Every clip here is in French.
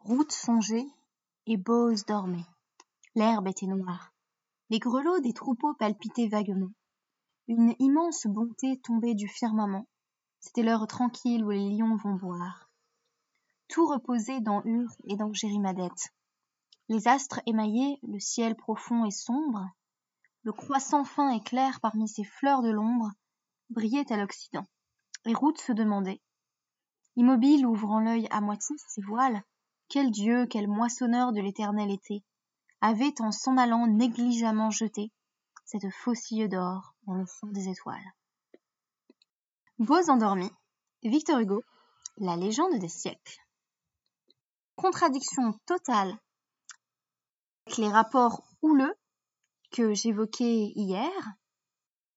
Ruth songeait et Boz dormait. L'herbe était noire. Les grelots des troupeaux palpitaient vaguement. Une immense bonté tombait du firmament. C'était l'heure tranquille où les lions vont boire. Tout reposait dans Ur et dans Jérimadette. Les astres émaillés, le ciel profond et sombre, le croissant fin et clair parmi ces fleurs de l'ombre, brillait à l'Occident. Et Ruth se demandait, immobile ouvrant l'œil à moitié ses voiles, quel dieu, quel moissonneur de l'éternel été, avait en s'en allant négligemment jeté cette faucille d'or dans le fond des étoiles. Beaux endormis, Victor Hugo, La légende des siècles. Contradiction totale avec les rapports houleux que j'évoquais hier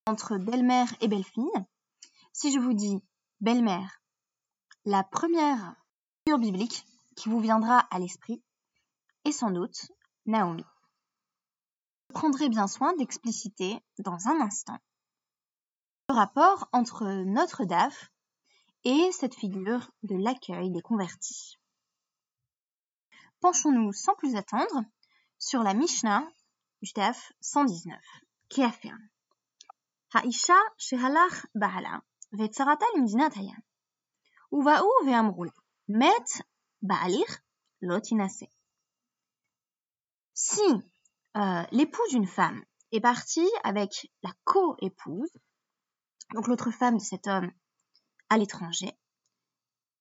entre belle-mère et belle-fille. Si je vous dis belle-mère, la première figure biblique qui vous viendra à l'esprit, et sans doute Naomi. Je prendrai bien soin d'expliciter dans un instant le rapport entre notre DAF et cette figure de l'accueil des convertis. Penchons-nous sans plus attendre sur la Mishnah du DAF 119 qui affirme Haïcha shehalach bahala vetzarata. Uva'u ve'amrul met Ba'alir lotinase. Si euh, l'époux d'une femme est parti avec la co-épouse, donc l'autre femme de cet homme, à l'étranger,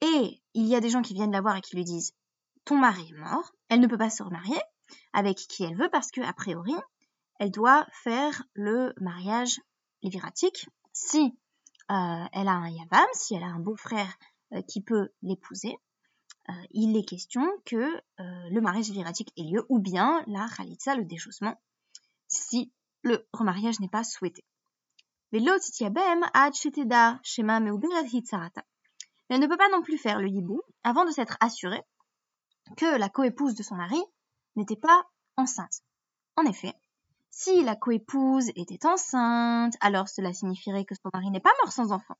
et il y a des gens qui viennent la voir et qui lui disent ton mari est mort, elle ne peut pas se remarier avec qui elle veut parce que a priori elle doit faire le mariage léviratique si euh, elle a un yavam, si elle a un beau-frère euh, qui peut l'épouser, euh, il est question que euh, le mariage léviratique ait lieu ou bien la khalitsa, le déchaussement, si le remariage n'est pas souhaité. Mais elle ne peut pas non plus faire le hibou avant de s'être assurée que la coépouse de son mari n'était pas enceinte. En effet, si la coépouse était enceinte, alors cela signifierait que son mari n'est pas mort sans enfant.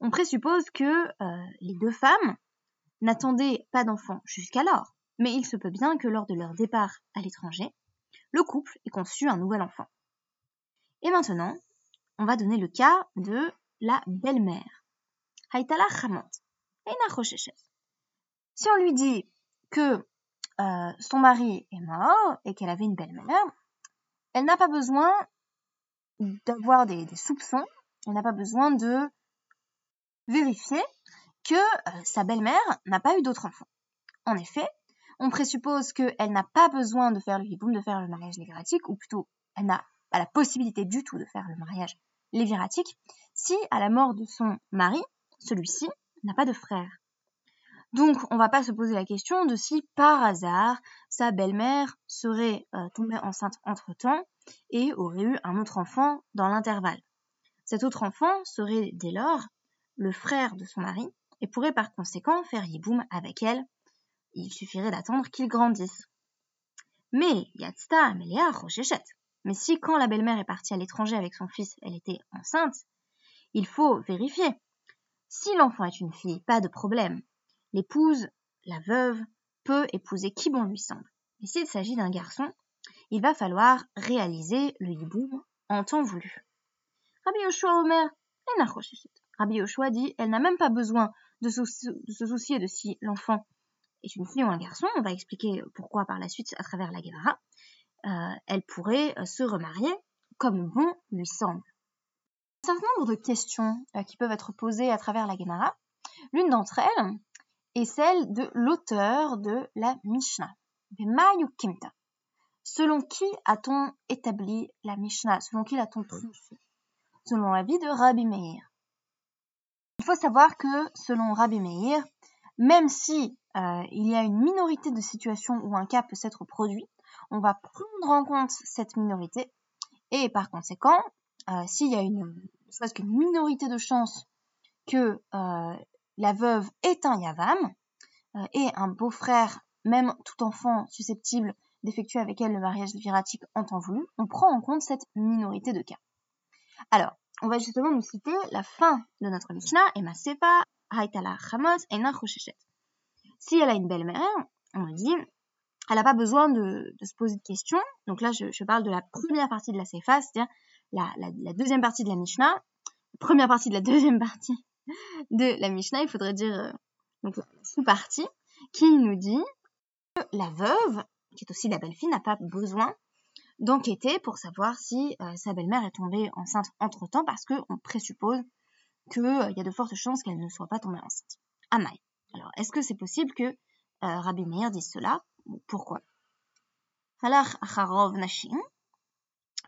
On présuppose que euh, les deux femmes n'attendaient pas d'enfants jusqu'alors, mais il se peut bien que lors de leur départ à l'étranger, le couple ait conçu un nouvel enfant. Et maintenant, on va donner le cas de la belle-mère. Si on lui dit que euh, son mari est mort et qu'elle avait une belle-mère, elle n'a pas besoin d'avoir des soupçons, elle n'a pas besoin de vérifier euh, sa belle-mère n'a pas eu d'autres enfants. En effet, on présuppose qu'elle n'a pas besoin de faire le hiboum, de faire le mariage léviratique, ou plutôt, elle n'a pas la possibilité du tout de faire le mariage léviratique, si à la mort de son mari, celui-ci n'a pas de frère. Donc, on va pas se poser la question de si par hasard sa belle-mère serait euh, tombée enceinte entre-temps et aurait eu un autre enfant dans l'intervalle. Cet autre enfant serait dès lors le frère de son mari et pourrait par conséquent faire yiboum avec elle. Il suffirait d'attendre qu'il grandisse. Mais Yatsta Amelia Rochechette. Mais si quand la belle-mère est partie à l'étranger avec son fils, elle était enceinte, il faut vérifier. Si l'enfant est une fille, pas de problème. L'épouse, la veuve, peut épouser qui bon lui semble. Mais s'il s'agit d'un garçon, il va falloir réaliser le hiboum en temps voulu. Rabbi Yoshua Omer, Rabbi Yoshua dit, elle n'a même pas besoin de se, soucier de si l'enfant est une fille ou un garçon. On va expliquer pourquoi par la suite à travers la Gemara. Euh, elle pourrait euh, se remarier comme bon lui semble. Un certain nombre de questions euh, qui peuvent être posées à travers la Gemara. L'une d'entre elles est celle de l'auteur de la Mishnah. Kimta. Selon qui a-t-on établi la Mishnah? Selon qui l'a-t-on tranché Selon l'avis de Rabbi Meir. Il faut savoir que, selon Rabbi Meir, même si euh, il y a une minorité de situations où un cas peut s'être produit, on va prendre en compte cette minorité et par conséquent, euh, s'il y a une, soit qu'une minorité de chances que euh, la veuve est un yavam et un beau-frère, même tout enfant susceptible d'effectuer avec elle le mariage viratique en temps voulu, on prend en compte cette minorité de cas. Alors, on va justement nous citer la fin de notre Mishnah, et Masefa, Haitala Chamos, Ena Si elle a une belle-mère, on me dit, elle n'a pas besoin de, se poser de questions. Donc là, je, parle de la première partie de la Seifa, c'est-à-dire la, deuxième partie de la Mishnah. Première partie de la deuxième partie de la Mishnah, il faudrait dire euh, donc sous-partie, qui nous dit que la veuve, qui est aussi la belle-fille, n'a pas besoin d'enquêter pour savoir si euh, sa belle-mère est tombée enceinte entre-temps parce qu'on présuppose qu'il euh, y a de fortes chances qu'elle ne soit pas tombée enceinte. Ah, Amai. Alors, est-ce que c'est possible que euh, Rabbi Meir dise cela? Pourquoi? Halach nashim,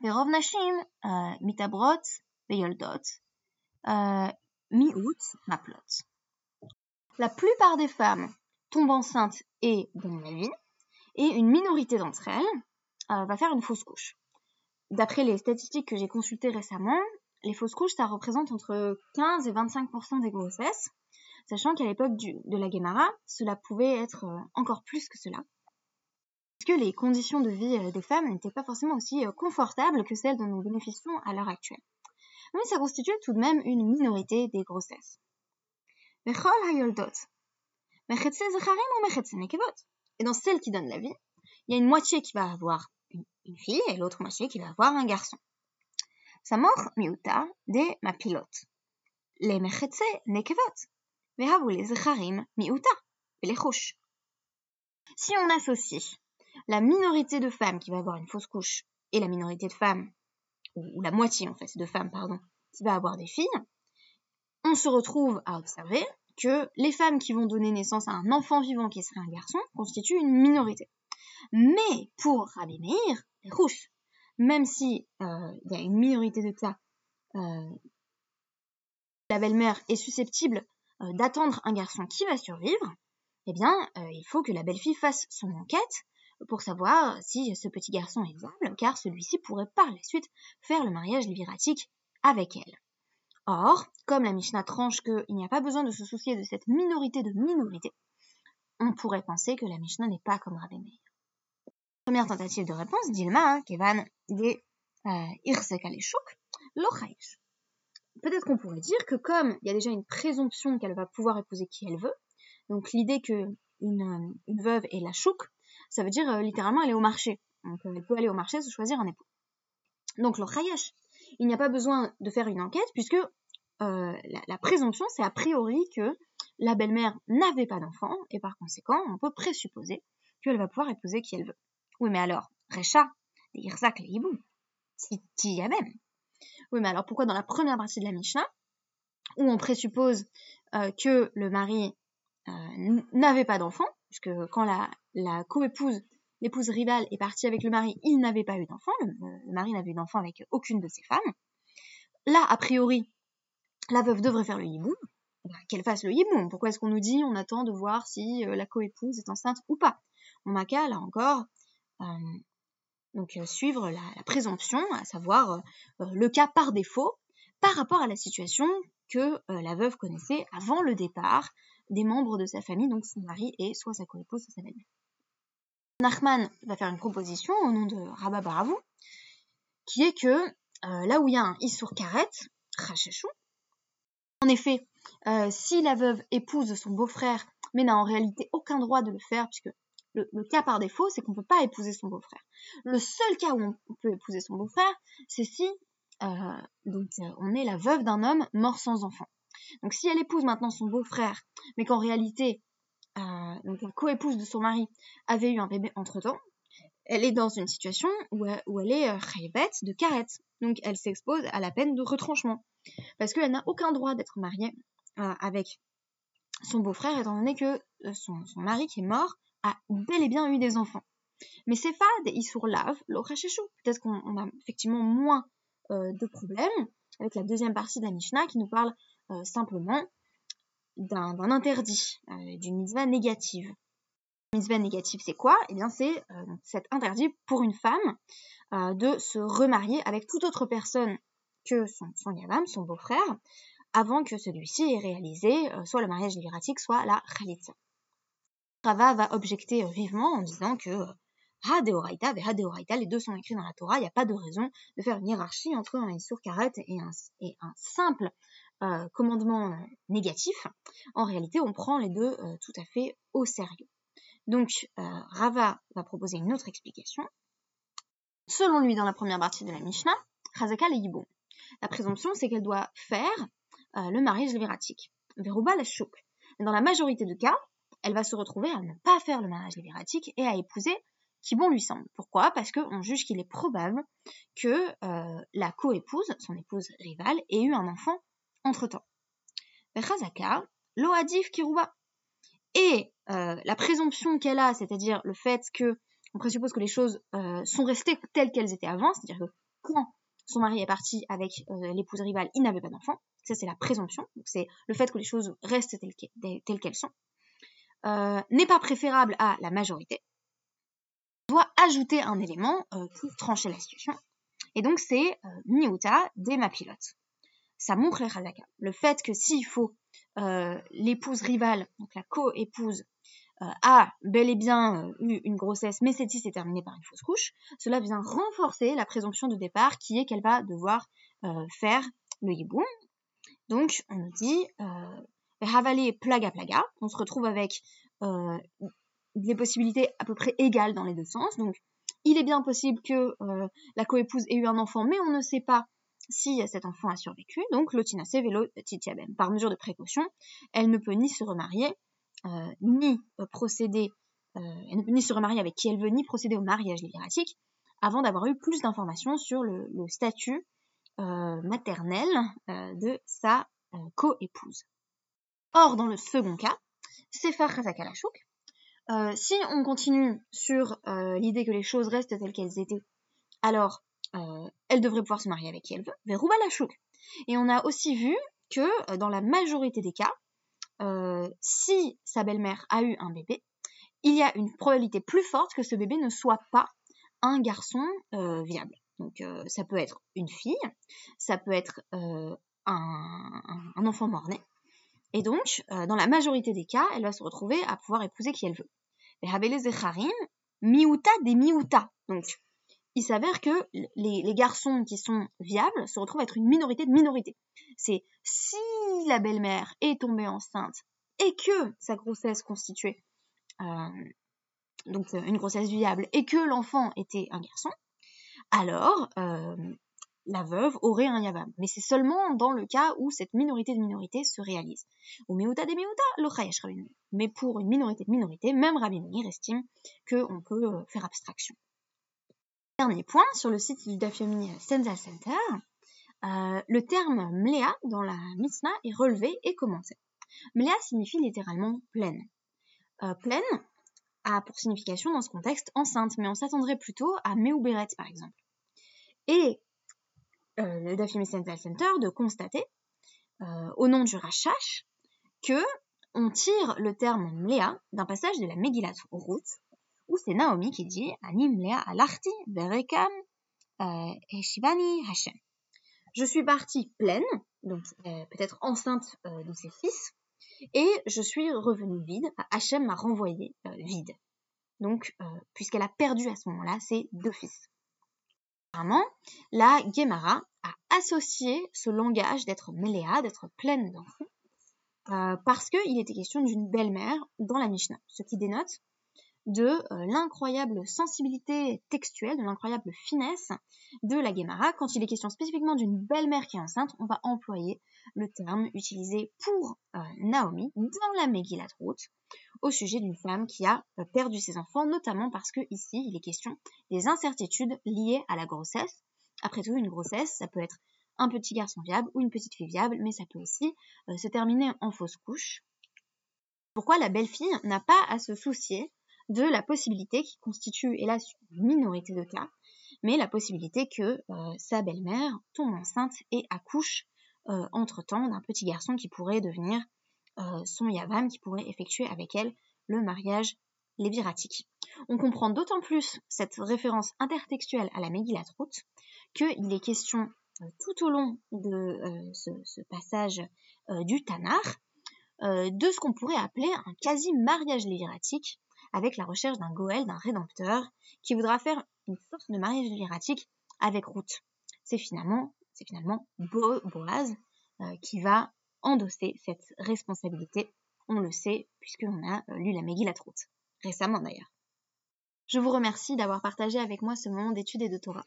verov nashim, euh, mitabrot, veyoldot, euh, mi-août, maplot. La plupart des femmes tombent enceintes et donnent la vie, et une minorité d'entre elles, va faire une fausse couche. D'après les statistiques que j'ai consultées récemment, les fausses couches, ça représente entre 15 et 25% des grossesses, sachant qu'à l'époque de la Guémara, cela pouvait être euh, encore plus que cela que les conditions de vie euh, des femmes n'étaient pas forcément aussi euh, confortables que celles dont nous bénéficions à l'heure actuelle. Mais ça constitue tout de même une minorité des grossesses. Et dans celles qui donnent la vie, il y a une moitié qui va avoir une, fille et l'autre moitié qui va avoir un garçon. mort miuta de ma pilote. Les mechetze nekevot. les zecharim miuta. Les Si on associe la minorité de femmes qui va avoir une fausse couche et la minorité de femmes, ou, la moitié en fait de femmes, pardon, qui va avoir des filles, on se retrouve à observer que les femmes qui vont donner naissance à un enfant vivant qui serait un garçon constituent une minorité. Mais pour Rabbi Meir, les rouges, même si euh, il y a une minorité de cas, euh, la belle-mère est susceptible euh, d'attendre un garçon qui va survivre, eh bien, il faut que la belle-fille fasse son enquête pour savoir si ce petit garçon est viable, car celui-ci pourrait par la suite faire le mariage liviratique avec elle. Or, comme la Mishnah tranche qu'il n'y a pas besoin de se soucier de cette minorité de minorité, on pourrait penser que la Mishnah n'est pas comme Rabbi Meir. Première tentative de réponse, Dilma, hein, Kevan, des euh, Peut-être qu'on pourrait dire que comme il y a déjà une présomption qu'elle va pouvoir épouser qui elle veut, donc l'idée que une, veuve est la chouk, ça veut dire euh, littéralement elle est au marché. Donc euh, elle peut aller au marché se choisir un époux. Donc le il n'y a pas besoin de faire une enquête puisque euh, la, présomption c'est a priori que la belle-mère n'avait pas d'enfant et par conséquent on peut présupposer qu'elle va pouvoir épouser qui elle veut. Oui mais alors, Recha, les hibou, si y a même. Oui mais alors pourquoi dans la première partie de la Mishnah, où on présuppose que le mari n'avait pas d'enfant, puisque quand la, coépouse, l'épouse rivale est partie avec le mari, il n'avait pas eu d'enfant, le, mari n'avait eu d'enfant avec aucune de ses femmes. Là, a priori, la veuve devrait faire le hibou, qu'elle fasse le hibou. Pourquoi est-ce qu'on nous dit on attend de voir si euh, la coépouse est enceinte ou pas? On n'a qu'à, là encore, euh, donc euh, suivre la, présomption, à savoir le cas par défaut, par rapport à la situation que la veuve connaissait avant le départ des membres de sa famille, donc son mari et soit sa coépouse, soit sa belle-mère. Nachman va faire une proposition au nom de Rabba Baravou, qui est que euh, là où il y a un Issour Karet, Rachachou, en effet, euh, si la veuve épouse son beau-frère, mais n'a en réalité aucun droit de le faire, puisque le, cas par défaut, c'est qu'on ne peut pas épouser son beau-frère. Le seul cas où on peut épouser son beau-frère, c'est si euh, donc, on est la veuve d'un homme mort sans enfant. Donc si elle épouse maintenant son beau-frère, mais qu'en réalité, euh, la coépouse de son mari avait eu un bébé entre-temps, elle est dans une situation où, elle est euh, de carette. Donc elle s'expose à la peine de retranchement. Parce qu'elle n'a aucun droit d'être mariée euh, avec son beau-frère, étant donné que euh, son, mari qui est mort a bel et bien eu des enfants. Mais c'est pas des lave, l'orachechou. Peut-être qu'on a effectivement moins de problèmes avec la deuxième partie de la Mishnah qui nous parle euh, simplement d'un interdit, euh, d'une mitzvah négative. Mitzvah négative, c'est quoi? Eh bien, c'est euh, cet interdit pour une femme de se remarier avec toute autre personne que son, son son beau-frère, avant que celui-ci ait réalisé soit le mariage libératique, soit la khalitza. Rava va objecter vivement en disant que Ha deoraita et Ha deoraita, les deux sont écrits dans la Torah, il n'y a pas de raison de faire une hiérarchie entre un Isur Karet et un, simple euh, commandement négatif, en réalité, on prend les deux tout à fait au sérieux. Donc, Rava va proposer une autre explication. Selon lui, dans la première partie de la Mishnah, Chazaka le Yibon. La présomption, c'est qu'elle doit faire le mariage lévératique. Veruba la. Dans la majorité de cas, elle va se retrouver à ne pas faire le mariage lévératique et à épouser qui bon lui semble. Pourquoi? Parce qu'on juge qu'il est probable que euh, la co-épouse, son épouse rivale, ait eu un enfant entre-temps. Chazaka, loadif kiruba. Et euh, la présomption qu'elle a, c'est-à-dire le fait que on présuppose que les choses euh, sont restées telles qu'elles étaient avant, c'est-à-dire que quand son mari est parti avec l'épouse rivale, il n'avait pas d'enfant. Ça, c'est la présomption. C'est le fait que les choses restent telles qu'elles sont. N'est pas préférable à la majorité doit ajouter un élément euh, pour trancher la situation. Et donc c'est euh, miuta des mapilotes. Ça montre les chazaka. Le fait que s'il faut euh, l'épouse rivale, donc la co-épouse, a bel et bien eu une grossesse, mais celle-ci s'est terminée par une fausse couche, cela vient renforcer la présomption de départ qui est qu'elle va devoir faire le hiboum. Donc on nous dit ravaler plaga plaga, on se retrouve avec des possibilités à peu près égales dans les deux sens. Donc, il est bien possible que euh, la coépouse ait eu un enfant, mais on ne sait pas si cet enfant a survécu. Donc, lotinase velo titiabem. Par mesure de précaution, elle ne peut ni se remarier, euh, ni euh, procéder, elle ne peut ni se remarier avec qui elle veut, ni procéder au mariage libératique, avant d'avoir eu plus d'informations sur le, statut maternel de sa coépouse. Or, dans le second cas, Sefer Chazakalashuk, euh, si on continue sur euh, l'idée que les choses restent telles qu'elles étaient, alors euh, elle devrait pouvoir se marier avec qui elle veut, Verouba la Et on a aussi vu que dans la majorité des cas, si sa belle-mère a eu un bébé, il y a une probabilité plus forte que ce bébé ne soit pas un garçon viable. Donc ça peut être une fille, ça peut être un, enfant mort-né, et donc, euh, dans la majorité des cas, elle va se retrouver à pouvoir épouser qui elle veut. Les Zecharim, miuta des miuta. Donc, il s'avère que les, garçons qui sont viables se retrouvent à être une minorité de minorité. C'est si la belle-mère est tombée enceinte et que sa grossesse constituait euh, donc une grossesse viable et que l'enfant était un garçon, alors euh, la veuve aurait un yavam. Mais c'est seulement dans le cas où cette minorité de minorité se réalise. Au miuta des miuta, le Mais pour une minorité de minorité, même Rabbi Meir estime qu'on peut euh, faire abstraction. Dernier point, sur le site du Dafyomi Senza Center, euh, le terme mléa dans la Mishnah est relevé et commenté. Mléa signifie littéralement pleine. Euh, pleine a pour signification dans ce contexte enceinte, mais on s'attendrait plutôt à Meuberet par exemple. Et euh, le Dafim Central Center de constater, euh, au nom du Rachash, que on tire le terme Mléa d'un passage de la Megillat Ruth, où c'est Naomi qui dit Ani Mléa alarti berekam euh, Shivani Hashem. Je suis partie pleine, donc peut-être enceinte de ses fils, et je suis revenue vide. Hachem m'a renvoyé vide. Donc, puisqu'elle a perdu à ce moment-là ses deux fils. Apparemment, la Gemara a associé ce langage d'être méléa, d'être pleine d'enfants, euh, parce qu'il était question d'une belle-mère dans la Mishnah, ce qui dénote de euh, l'incroyable sensibilité textuelle, de l'incroyable finesse de la Gemara. Quand il est question spécifiquement d'une belle-mère qui est enceinte, on va employer le terme utilisé pour euh, Naomi dans la Megillat Ruth au sujet d'une femme qui a euh, perdu ses enfants, notamment parce que ici il est question des incertitudes liées à la grossesse. Après tout, une grossesse, ça peut être un petit garçon viable ou une petite fille viable, mais ça peut aussi se terminer en fausse couche. Pourquoi la belle-fille n'a pas à se soucier de la possibilité qui constitue, hélas, une minorité de cas, mais la possibilité que euh, sa belle-mère tombe enceinte et accouche euh, entre-temps d'un petit garçon qui pourrait devenir euh, son yavam, qui pourrait effectuer avec elle le mariage léviratique. On comprend d'autant plus cette référence intertextuelle à la Megillat Ruth qu'il est question tout au long de ce, passage du Tanar de ce qu'on pourrait appeler un quasi-mariage léviratique avec la recherche d'un Goël, d'un rédempteur, qui voudra faire une sorte de mariage hiératique avec Ruth. C'est finalement, c'est finalement Boaz qui va endosser cette responsabilité. On le sait puisqu'on a lu la Maggie la Troute, récemment d'ailleurs. Je vous remercie d'avoir partagé avec moi ce moment d'études et de Torah.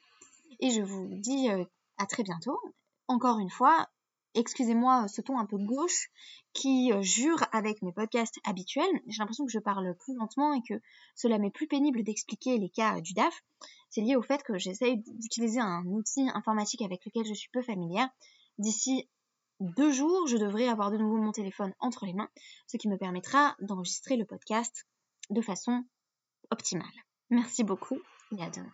Et je vous dis à très bientôt. Encore une fois, excusez-moi ce ton un peu gauche qui jure avec mes podcasts habituels. J'ai l'impression que je parle plus lentement et que cela m'est plus pénible d'expliquer les cas du DAF. C'est lié au fait que j'essaye d'utiliser un outil informatique avec lequel je suis peu familière. D'ici deux jours, je devrais avoir de nouveau mon téléphone entre les mains, ce qui me permettra d'enregistrer le podcast de façon optimale. Merci beaucoup et à demain.